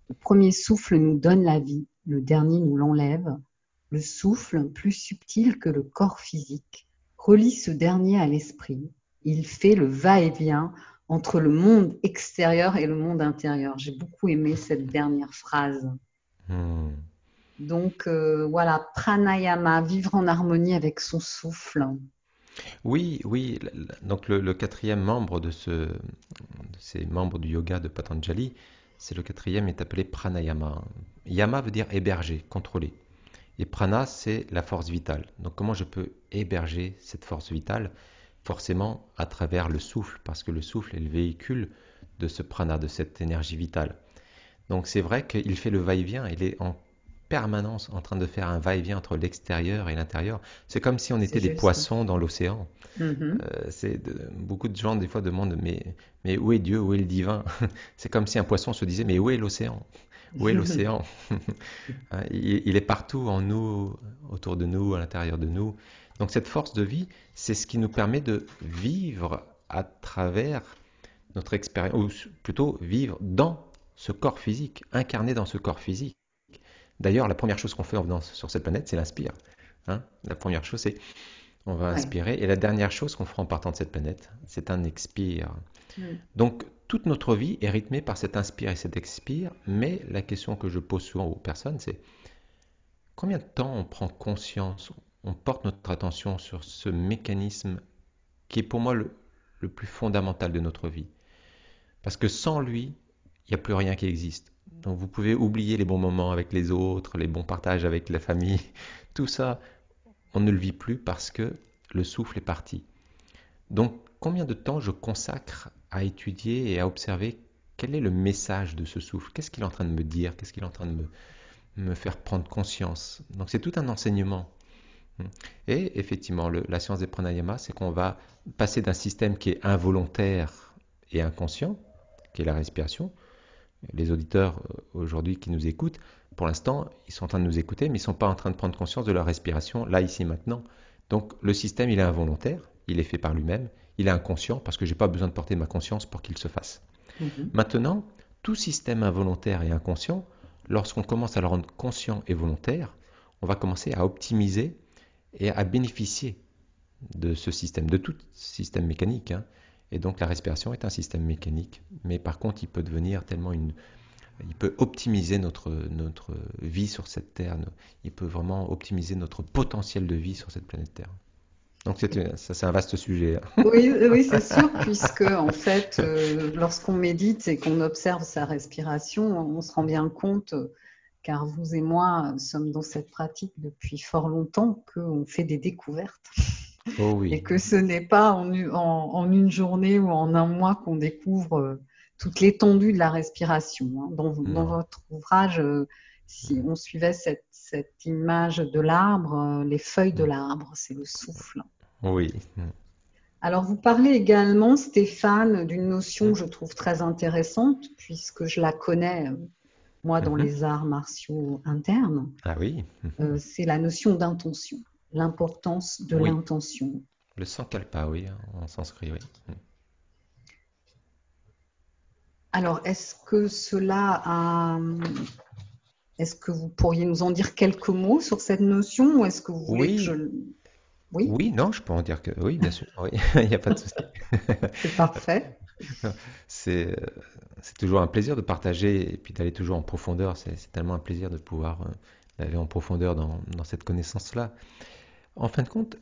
[SPEAKER 1] Le premier souffle nous donne la vie, le dernier nous l'enlève. Le souffle, plus subtil que le corps physique, relie ce dernier à l'esprit. Il fait le va-et-vient entre le monde extérieur et le monde intérieur. J'ai beaucoup aimé cette dernière phrase. Hmm. Donc euh, voilà, pranayama, vivre en harmonie avec son souffle.
[SPEAKER 2] Oui, oui. Donc le, quatrième membre de, ce, de ces membres du yoga de Patanjali, c'est le quatrième, est appelé pranayama. Yama veut dire héberger, contrôler. Et prana, c'est la force vitale. Donc comment je peux héberger cette force vitale? Forcément à travers le souffle, parce que le souffle est le véhicule de ce prana, de cette énergie vitale. Donc c'est vrai qu'il fait le va-et-vient, il est en permanence en train de faire un va-et-vient entre l'extérieur et l'intérieur. C'est comme si on était des poissons dans l'océan. Mm-hmm. Euh, beaucoup de gens des fois demandent mais, mais où est Dieu, où est le divin? (laughs) C'est comme si un poisson se disait mais où est l'océan? Où est l'océan? Hein, (laughs) (laughs) il, il, est partout en nous, autour de nous, à l'intérieur de nous. Donc cette force de vie, c'est ce qui nous permet de vivre à travers notre expérience, ou plutôt vivre dans ce corps physique, incarné dans ce corps physique. D'ailleurs, la première chose qu'on fait en venant sur cette planète, c'est l'inspire. Hein. la première chose, c'est on va inspirer. Et la dernière chose qu'on fera en partant de cette planète, c'est un expire. Mm. Donc, toute notre vie est rythmée par cet inspire et cet expire. Mais la question que je pose souvent aux personnes, c'est combien de temps on prend conscience, on porte notre attention sur ce mécanisme qui est pour moi le, le plus fondamental de notre vie? Parce que sans lui, il n'y a plus rien qui existe. Donc vous pouvez oublier les bons moments avec les autres, les bons partages avec la famille, (laughs) tout ça, on ne le vit plus parce que le souffle est parti. Donc combien de temps je consacre à étudier et à observer quel est le message de ce souffle? Qu'est-ce qu'il est en train de me dire? Qu'est-ce qu'il est en train de me, faire prendre conscience? Donc c'est tout un enseignement. Et effectivement, la science des pranayama, c'est qu'on va passer d'un système qui est involontaire et inconscient, qui est la respiration, les auditeurs euh, aujourd'hui qui nous écoutent, pour l'instant, ils sont en train de nous écouter, mais ils ne sont pas en train de prendre conscience de leur respiration, là, ici, maintenant. Donc le système, il est involontaire, il est fait par lui-même, il est inconscient, parce que je n'ai pas besoin de porter ma conscience pour qu'il se fasse. Mhm. Maintenant, tout système involontaire et inconscient, lorsqu'on commence à le rendre conscient et volontaire, on va commencer à optimiser et à bénéficier de ce système, de tout système mécanique. Hein. Et donc la respiration est un système mécanique, mais par contre il peut devenir tellement une... Il peut optimiser notre, notre vie sur cette Terre, il peut vraiment optimiser notre potentiel de vie sur cette planète Terre. Donc c'est, un vaste sujet.
[SPEAKER 1] Hein. Oui, oui c'est sûr, (laughs) puisque en fait, euh, lorsqu'on médite et qu'on observe sa respiration, on se rend bien compte, car vous et moi sommes dans cette pratique depuis fort longtemps, qu'on fait des découvertes. Oh et que ce n'est pas en, une journée ou en un mois qu'on découvre euh, toute l'étendue de la respiration. Hein. Dans, votre ouvrage, euh, si on suivait cette, image de l'arbre, euh, les feuilles de l'arbre, c'est le souffle.
[SPEAKER 2] Oui.
[SPEAKER 1] Alors, vous parlez également, Stéphane, d'une notion que je trouve très intéressante, puisque je la connais, moi, dans mhm. les arts martiaux internes.
[SPEAKER 2] Ah oui.
[SPEAKER 1] c'est la notion d'intention l'importance de l'intention.
[SPEAKER 2] Le sankalpa, oui, en sanskrit, oui.
[SPEAKER 1] Alors, est-ce que cela a... Est-ce que vous pourriez nous en dire quelques mots sur cette notion ou est-ce que vous voulez
[SPEAKER 2] oui.
[SPEAKER 1] que je...
[SPEAKER 2] Oui. oui, non, je peux en dire que oui, bien sûr. Oui, (laughs) il n'y a pas de souci. (laughs)
[SPEAKER 1] C'est parfait.
[SPEAKER 2] C'est toujours un plaisir de partager et puis d'aller toujours en profondeur. C'est tellement un plaisir de pouvoir euh, aller en profondeur dans, dans cette connaissance-là. En fin de compte,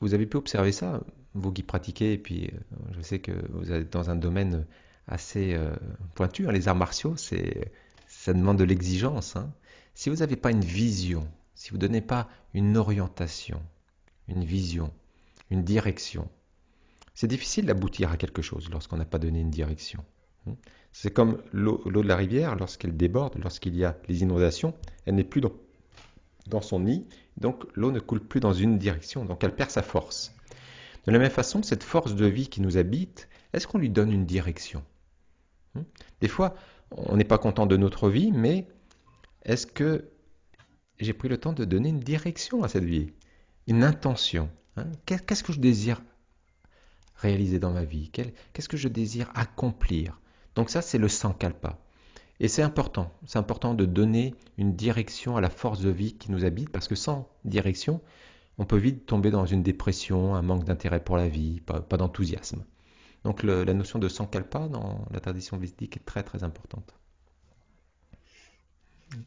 [SPEAKER 2] vous avez pu observer ça, vous qui pratiquez, et puis euh, je sais que vous êtes dans un domaine assez euh, pointu. Hein, les arts martiaux, c'est, ça demande de l'exigence. Hein. si vous n'avez pas une vision, si vous ne donnez pas une orientation, une vision, une direction, c'est difficile d'aboutir à quelque chose lorsqu'on n'a pas donné une direction. C'est comme l'eau de la rivière, lorsqu'elle déborde, lorsqu'il y a les inondations, elle n'est plus dans, dans son nid, donc l'eau ne coule plus dans une direction, donc elle perd sa force. De la même façon, cette force de vie qui nous habite, est-ce qu'on lui donne une direction? Des fois, on n'est pas content de notre vie, mais est-ce que j'ai pris le temps de donner une direction à cette vie? Une intention hein? Qu'est-ce que je désire réaliser dans ma vie? Qu'est-ce que je désire accomplir? Donc ça, c'est le sankalpa. Et c'est important, c'est important de donner une direction à la force de vie qui nous habite, parce que sans direction, on peut vite tomber dans une dépression, un manque d'intérêt pour la vie, pas, d'enthousiasme. Donc la notion de sankalpa dans la tradition védique est très très importante.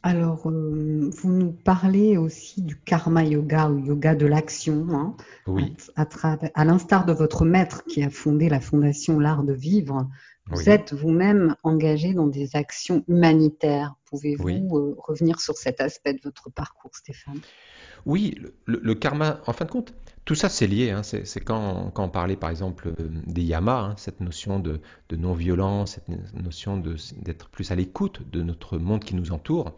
[SPEAKER 1] Alors, euh, vous nous parlez aussi du karma yoga ou yoga de l'action. Hein,
[SPEAKER 2] oui.
[SPEAKER 1] À, à l'instar de votre maître qui a fondé la fondation L'Art de Vivre, vous êtes vous-même engagé dans des actions humanitaires. Pouvez-vous euh, revenir sur cet aspect de votre parcours, Stéphane?
[SPEAKER 2] Oui, le, karma, en fin de compte, tout ça c'est lié. Hein. c'est quand, on parlait par exemple euh, des yamas, hein, cette notion de, non-violence, cette notion d'être plus à l'écoute de notre monde qui nous entoure.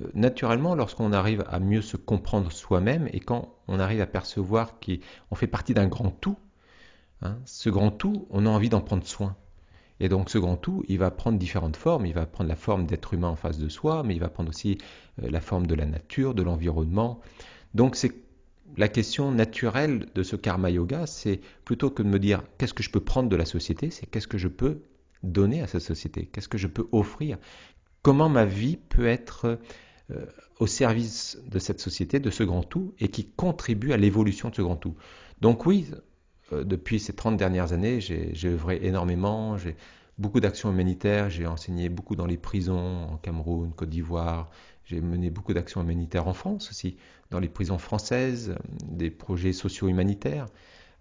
[SPEAKER 2] Euh, naturellement, lorsqu'on arrive à mieux se comprendre soi-même et quand on arrive à percevoir qu'on fait partie d'un grand tout, hein, ce grand tout, on a envie d'en prendre soin. Et donc ce grand tout, il va prendre différentes formes. Il va prendre la forme d'être humain en face de soi, mais il va prendre aussi euh, la forme de la nature, de l'environnement. Donc c'est la question naturelle de ce karma yoga, c'est plutôt que de me dire qu'est-ce que je peux prendre de la société, c'est qu'est-ce que je peux donner à cette société, qu'est-ce que je peux offrir, comment ma vie peut être euh, au service de cette société, de ce grand tout, et qui contribue à l'évolution de ce grand tout. Donc oui, depuis ces 30 dernières années, j'ai œuvré énormément, j'ai beaucoup d'actions humanitaires, j'ai enseigné beaucoup dans les prisons en Cameroun, Côte d'Ivoire, j'ai mené beaucoup d'actions humanitaires en France aussi, dans les prisons françaises, des projets socio-humanitaires,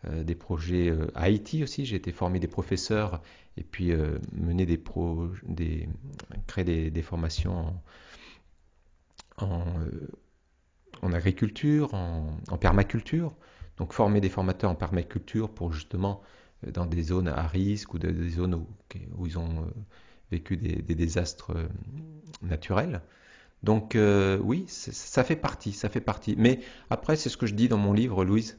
[SPEAKER 2] euh, des projets euh, à Haïti aussi, j'ai été formé des professeurs et puis mené des, pro, des créer des, formations en, agriculture, en permaculture. Donc former des formateurs en permaculture pour justement euh, dans des zones à risque ou des zones où, ils ont euh, vécu des, désastres euh, naturels. Donc oui, ça fait partie, ça fait partie. Mais après, c'est ce que je dis dans mon livre, Louise,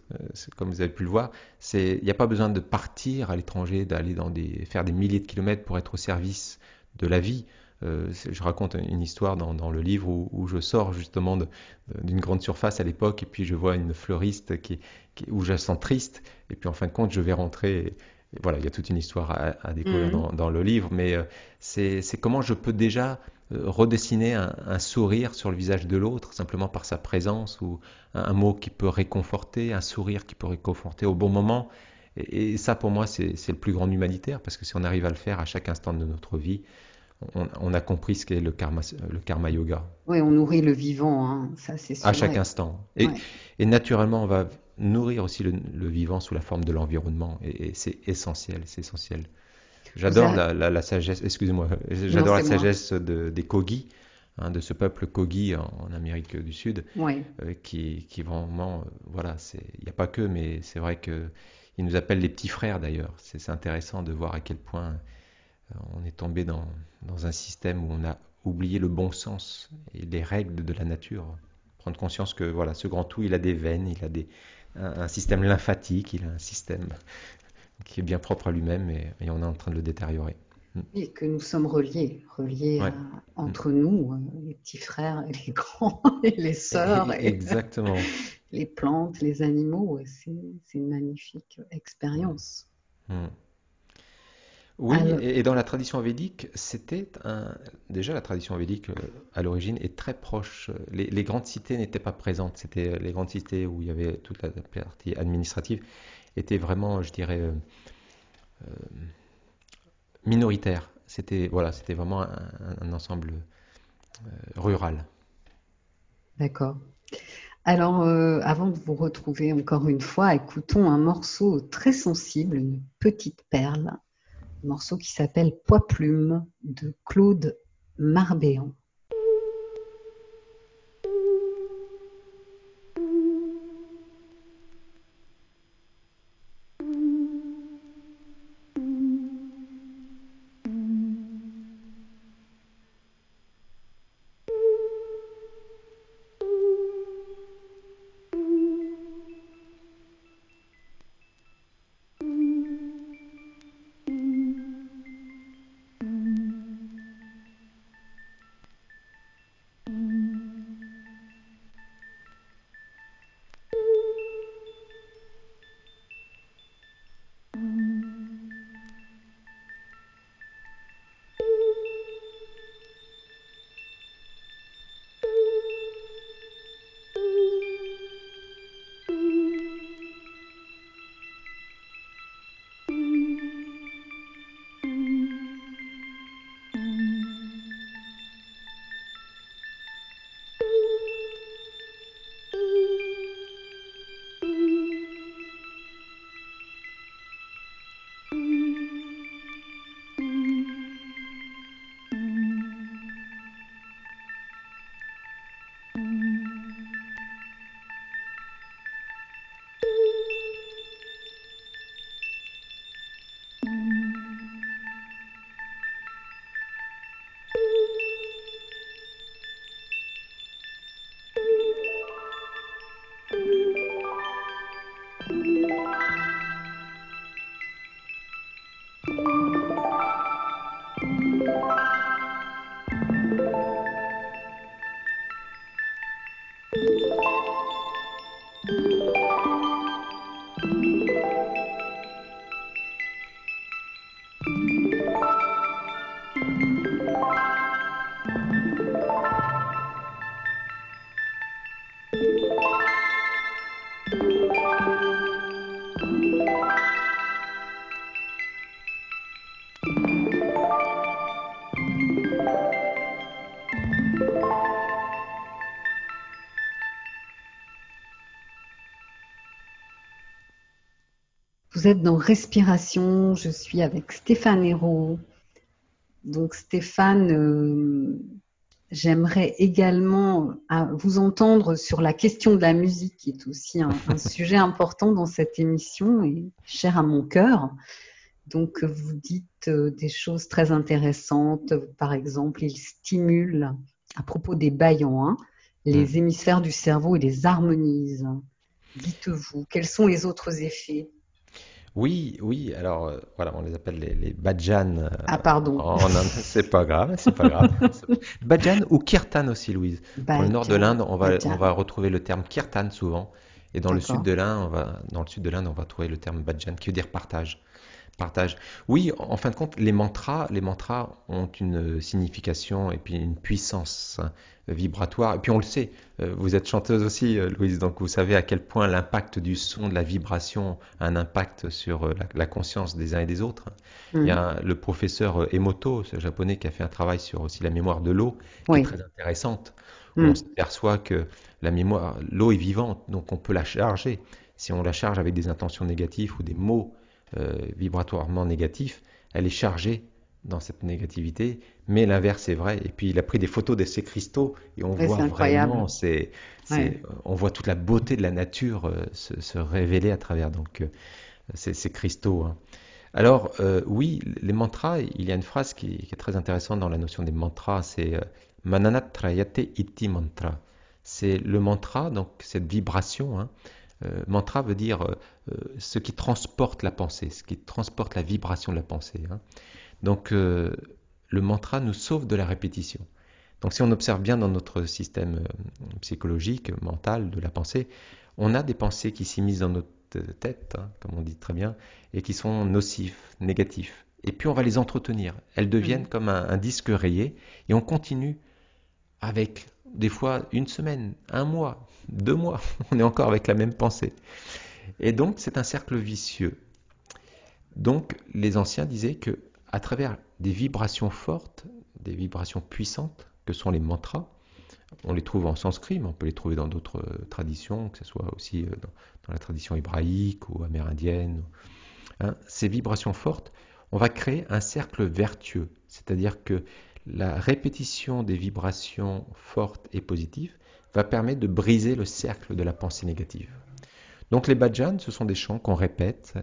[SPEAKER 2] comme vous avez pu le voir, c'est il n'y a pas besoin de partir à l'étranger, d'aller dans des faire des milliers de kilomètres pour être au service de la vie. Euh, je raconte une histoire dans, le livre où, je sors justement d'une grande surface à l'époque et puis je vois une fleuriste qui, où je sens triste et puis en fin de compte je vais rentrer. Et, voilà, il y a toute une histoire à, découvrir mhm. dans, le livre, mais euh, c'est comment je peux déjà euh, redessiner un, sourire sur le visage de l'autre simplement par sa présence ou un, mot qui peut réconforter, un sourire qui peut réconforter au bon moment. Et, et ça, pour moi, c'est le plus grand humanitaire parce que si on arrive à le faire à chaque instant de notre vie, on, a compris ce qu'est le karma, le karma yoga.
[SPEAKER 1] Oui, on nourrit le vivant, hein, ça c'est sûr.
[SPEAKER 2] À chaque instant. Et, naturellement, on va nourrir aussi le, vivant sous la forme de l'environnement. Et, c'est essentiel, c'est essentiel. J'adore la, sagesse, excusez-moi, (laughs) j'adore la sagesse des Kogi, hein, de ce peuple Kogi en, Amérique du Sud, euh, qui, qui vraiment, euh, voilà, il n'y a pas que, mais c'est vrai qu'ils nous appellent les petits frères d'ailleurs. C'est intéressant de voir à quel point on est tombé dans, un système où on a oublié le bon sens et les règles de la nature. Prendre conscience que voilà, ce grand tout, il a des veines, il a des, un, système lymphatique, il a un système (laughs) qui est bien propre à lui-même et, on est en train de le détériorer.
[SPEAKER 1] Mm. Et que nous sommes reliés, reliés entre nous, euh, les petits frères, les (laughs) grands, et les sœurs. (laughs)
[SPEAKER 2] Exactement.
[SPEAKER 1] les plantes, les animaux, c'est une magnifique expérience.
[SPEAKER 2] Mm. Oui, et, dans la tradition védique, c'était un... déjà la tradition védique euh, à l'origine est très proche. Les, grandes cités n'étaient pas présentes. C'était euh, les grandes cités où il y avait toute la partie administrative étaient vraiment, je dirais, euh, minoritaires. C'était voilà, c'était vraiment un, ensemble rural.
[SPEAKER 1] D'accord. Alors, avant de vous retrouver encore une fois, écoutons un morceau très sensible, une petite perle morceau qui s'appelle Poids Plume de Claude Marbéan. Êtes dans Respiration, je suis avec Stéphane Hérault. Donc Stéphane, euh, j'aimerais également euh, vous entendre sur la question de la musique, qui est aussi un, un (laughs) sujet important dans cette émission et cher à mon cœur. Donc vous dites euh, des choses très intéressantes, par exemple, il stimule, à propos des baillants, hein, les hémisphères du cerveau et les harmonise. Dites-vous, quels sont les autres effets?
[SPEAKER 2] Oui, oui, alors euh, voilà, on les appelle les, les bhajan euh,
[SPEAKER 1] Ah, pardon.
[SPEAKER 2] en Inde. (laughs) C'est pas grave, c'est pas grave. (laughs) Bhajan ou kirtan aussi, Louise. Dans le nord de l'Inde, on va, on va retrouver le terme kirtan souvent. Et dans le sud
[SPEAKER 1] D'accord.
[SPEAKER 2] de l'Inde, on va, dans le sud de l'Inde, on va trouver le terme bhajan qui veut dire partage. Partage. Oui, en fin de compte, les mantras, les mantras ont une signification et puis une puissance hein, vibratoire. Et puis on le sait, euh, vous êtes chanteuse aussi, euh, Louise, donc vous savez à quel point l'impact du son, de la vibration a un impact sur euh, la, la conscience des uns et des autres. Il y a un- le professeur Emoto, ce japonais, qui a fait un travail sur aussi la mémoire de l'eau, qui est très intéressante, où
[SPEAKER 1] Hmm.
[SPEAKER 2] on s'aperçoit que la mémoire, l'eau est vivante, donc on peut la charger. Si on la charge avec des intentions négatives ou des mots euh, vibratoirement négatifs, elle est chargée dans cette négativité, mais l'inverse est vrai. Et puis il a pris des photos de ces cristaux et on
[SPEAKER 1] Ouais,
[SPEAKER 2] voit vraiment, c'est, c'est,
[SPEAKER 1] Ouais.
[SPEAKER 2] on voit toute la beauté de la nature euh, se, se révéler à travers donc euh, ces, ces cristaux. hein. Alors euh, oui, les mantras, il y a une phrase qui, qui est très intéressante dans la notion des mantras, c'est Mananatrayate iti mantra. C'est le mantra, donc cette vibration. hein. Euh, mantra veut dire euh, euh, ce qui transporte la pensée, ce qui transporte la vibration de la pensée. hein. Donc euh, le mantra nous sauve de la répétition. Donc si on observe bien dans notre système psychologique, mental, de la pensée, on a des pensées qui s'immiscent dans notre tête, hein, comme on dit très bien, et qui sont nocifs, négatifs. Et puis on va les entretenir. Elles deviennent
[SPEAKER 1] Mhm.
[SPEAKER 2] comme un, un disque rayé, et on continue avec des fois une semaine, un mois, deux mois, (laughs) on est encore avec la même pensée. Et donc c'est un cercle vicieux. Donc les anciens disaient que à travers des vibrations fortes, des vibrations puissantes, que sont les mantras, on les trouve en sanskrit, mais on peut les trouver dans d'autres euh, traditions, que ce soit aussi euh, dans, la tradition hébraïque ou amérindienne. hein. Ces vibrations fortes, on va créer un cercle vertueux, c'est-à-dire que la répétition des vibrations fortes et positives va permettre de briser le cercle de la pensée négative. Donc les bhajans, ce sont des chants qu'on répète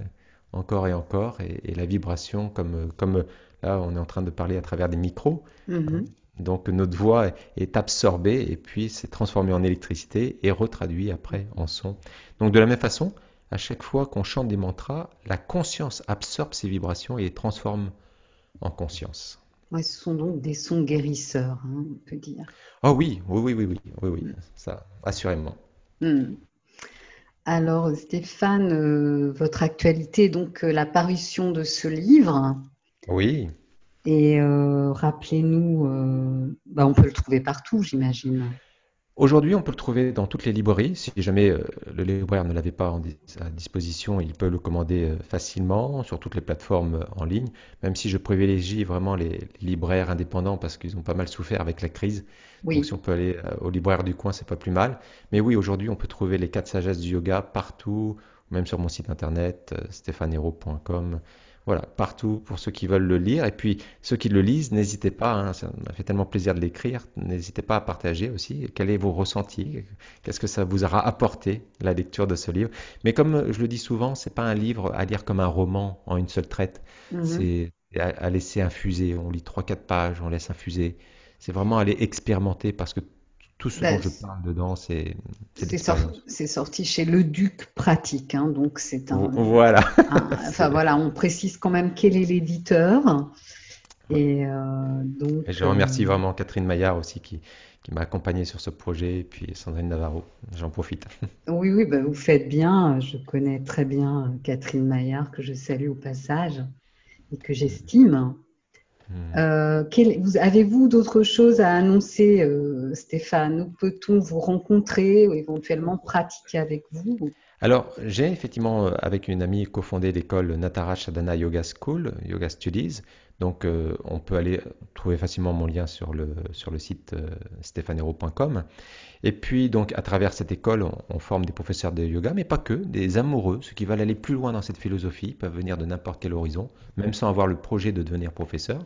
[SPEAKER 2] encore et encore, et, et la vibration, comme, comme là on est en train de parler à travers des micros.
[SPEAKER 1] Mhm.
[SPEAKER 2] donc notre voix est, est absorbée et puis c'est transformé en électricité et retraduit après en son. Donc de la même façon, à chaque fois qu'on chante des mantras, la conscience absorbe ces vibrations et les transforme en conscience.
[SPEAKER 1] Ouais, ce sont donc des sons guérisseurs, hein, on peut dire.
[SPEAKER 2] Oh oui, oui, oui, oui, oui, oui, oui, ça, assurément.
[SPEAKER 1] Hmm. Alors, Stéphane, euh, votre actualité est donc euh, la parution de ce livre.
[SPEAKER 2] Oui,
[SPEAKER 1] Et euh, rappelez-nous, bah, on peut le trouver partout, j'imagine.
[SPEAKER 2] Aujourd'hui, on peut le trouver dans toutes les librairies. Si jamais euh, le libraire ne l'avait pas en dis- à disposition, il peut le commander euh, facilement sur toutes les plateformes euh, en ligne, même si je privilégie vraiment les, les libraires indépendants parce qu'ils ont pas mal souffert avec la crise. Donc si on peut aller au libraire du coin, c'est pas plus mal. Mais oui, aujourd'hui, on peut trouver les quatre sagesses du yoga partout, même sur mon site internet, stéphanero.com. Voilà, partout pour ceux qui veulent le lire. Et puis ceux qui le lisent, n'hésitez pas, hein, ça m'a fait tellement plaisir de l'écrire, n'hésitez pas à partager aussi. Quels est vos ressentis? Qu'est-ce que ça vous aura apporté, la lecture de ce livre? Mais comme je le dis souvent, c'est pas un livre à lire comme un roman en une seule traite.
[SPEAKER 1] Mhm.
[SPEAKER 2] C'est à, à laisser infuser. On lit trois, quatre pages, on laisse infuser. C'est vraiment aller expérimenter parce que tout ce dont
[SPEAKER 1] Ben,
[SPEAKER 2] je parle dedans, c'est c'est
[SPEAKER 1] sorti chez Le Duc Pratique, hein, donc c'est un,
[SPEAKER 2] Voilà.
[SPEAKER 1] un- (laughs) Enfin voilà, on précise quand même quel est l'éditeur.
[SPEAKER 2] Et, donc, et je remercie vraiment Catherine Maillard aussi qui, qui m'a accompagné sur ce projet, et puis Sandrine Navarro. J'en profite. (laughs)
[SPEAKER 1] Oui, oui, bah, vous faites bien. Je connais très bien Catherine Maillard, que je salue au passage et que j'estime. Hmm. Euh, Avez-vous d'autres choses à annoncer, euh, Stéphane? Où peut-on vous rencontrer ou éventuellement pratiquer avec vous?
[SPEAKER 2] Alors, j'ai effectivement, euh, avec une amie, cofondé l'école Natara Shadana Yoga School, Yoga Studies. Donc, euh, on peut aller trouver facilement mon lien sur le, sur le site euh, stéphanero.com. Et puis, donc, à travers cette école, on, forme des professeurs de yoga, mais pas que, des amoureux, ceux qui veulent aller plus loin dans cette philosophie, peuvent venir de n'importe quel horizon, même sans avoir le projet de devenir professeur.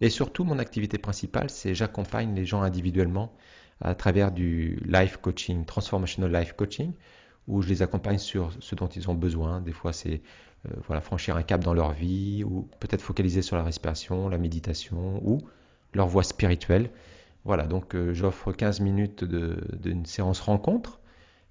[SPEAKER 2] Et surtout, mon activité principale, c'est j'accompagne les gens individuellement à travers du life coaching, transformational life coaching où je les accompagne sur ce dont ils ont besoin. Des fois, c'est voilà, franchir un cap dans leur vie, ou peut-être focaliser sur la respiration, la méditation, ou leur voie spirituelle. Voilà, donc euh, j'offre 15 minutes d'une séance rencontre.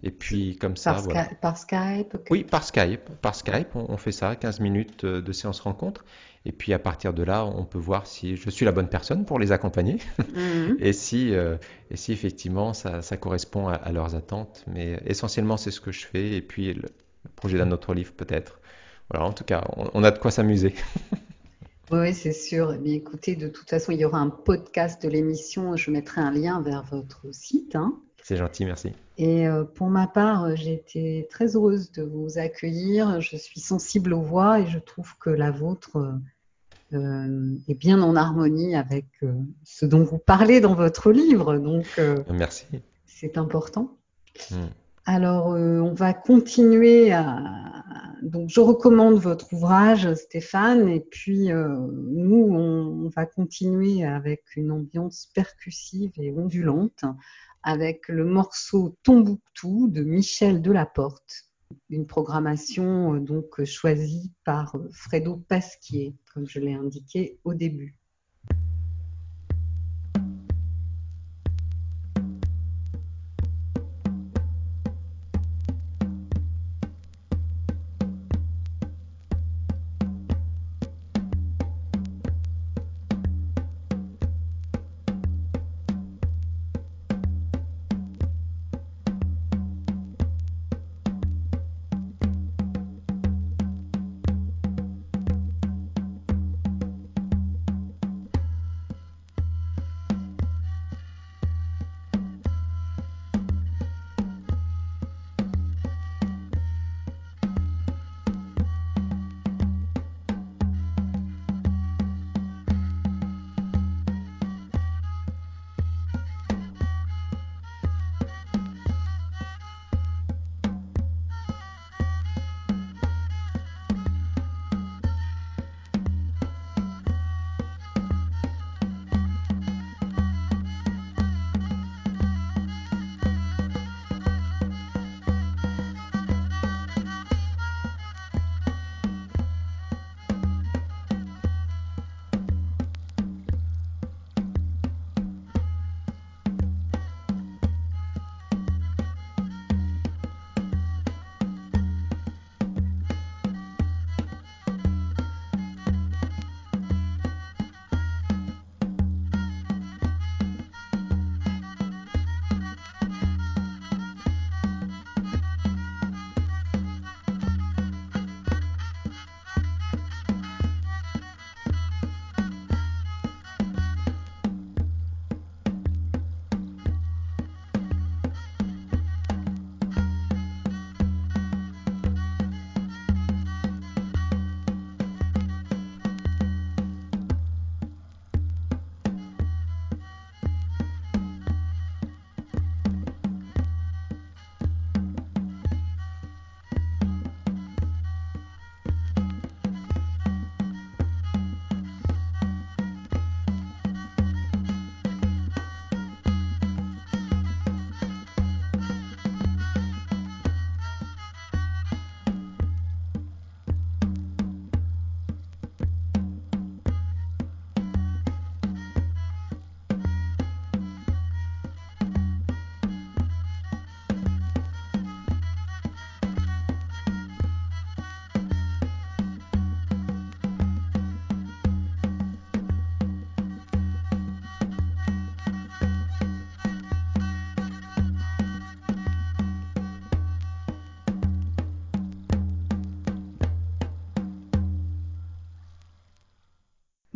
[SPEAKER 2] Et puis comme ça,
[SPEAKER 1] par, voilà. par Skype
[SPEAKER 2] Oui, par Skype. Par Skype, on, fait ça, 15 minutes euh, de séance rencontre. Et puis à partir de là, on peut voir si je suis la bonne personne pour les accompagner (laughs) mhm. et, si, euh, et si effectivement ça, ça correspond à, leurs attentes. Mais essentiellement, c'est ce que je fais. Et puis le, projet d'un autre livre peut-être. Voilà, en tout cas, on, a de quoi s'amuser. (laughs)
[SPEAKER 1] oui, c'est sûr. Mais écoutez, de toute façon, il y aura un podcast de l'émission. Je mettrai un lien vers votre site. Hein.
[SPEAKER 2] C'est gentil, merci.
[SPEAKER 1] Et euh, pour ma part, euh, j'ai été très heureuse de vous accueillir. Je suis sensible aux voix et je trouve que la vôtre euh, est bien en harmonie avec ce dont vous parlez dans votre livre. Donc,
[SPEAKER 2] merci.
[SPEAKER 1] C'est important. Hmm. Alors, on va continuer à. Donc, je recommande votre ouvrage, Stéphane, et puis nous, on, va continuer avec une ambiance percussive et ondulante avec le morceau Tombouctou de Michel Delaporte, une programmation euh, donc choisie par euh, Fredo Pasquier, comme je l'ai indiqué au début.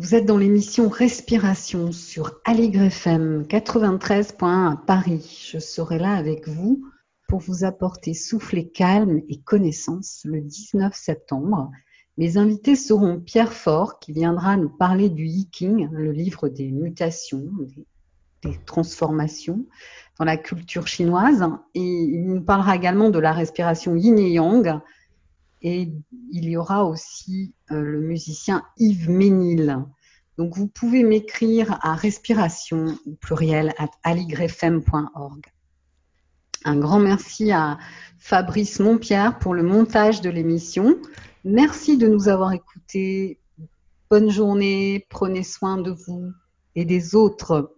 [SPEAKER 3] Vous êtes dans l'émission Respiration sur Aligre FM 93.1 à Paris. Je serai là avec vous pour vous apporter souffle et calme et connaissance le 19 septembre. Mes invités seront Pierre Fort qui viendra nous parler du Yiking, le livre des mutations, des, transformations dans la culture chinoise. Et il nous parlera également de la respiration yin et yang, et il y aura aussi euh, le musicien Yves Ménil. Donc vous pouvez m'écrire à respiration au pluriel at aligrefm.org. Un grand merci à Fabrice Montpierre pour le montage de l'émission. Merci de nous avoir écoutés. Bonne journée, prenez soin de vous et des autres.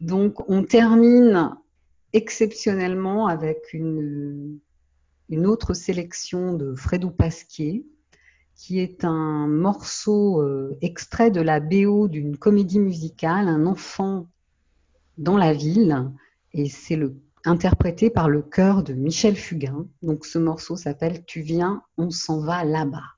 [SPEAKER 3] Donc on termine exceptionnellement avec une une autre sélection de Fredou Pasquier, qui est un morceau euh, extrait de la BO d'une comédie musicale, Un enfant dans la ville, et c'est interprété par le chœur de Michel Fugain. Donc ce morceau s'appelle Tu viens, on s'en va là-bas.